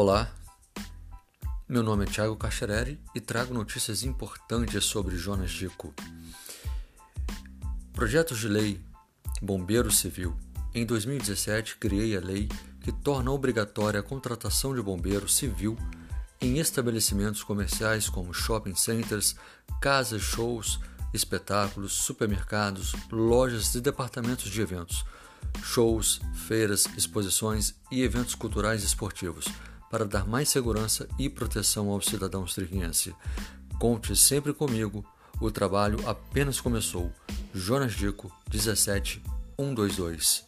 Olá, meu nome é Thiago Cachareri e trago notícias importantes sobre Jonas Dico. Projetos de lei Bombeiro Civil. Em 2017, criei a lei que torna obrigatória a contratação de bombeiro civil em estabelecimentos comerciais como shopping centers, casas, shows, espetáculos, supermercados, lojas e departamentos de eventos, shows, feiras, exposições e eventos culturais e esportivos, para dar mais segurança e proteção ao cidadão striquense. Conte sempre comigo, o trabalho apenas começou. Jonas Dico, 17 122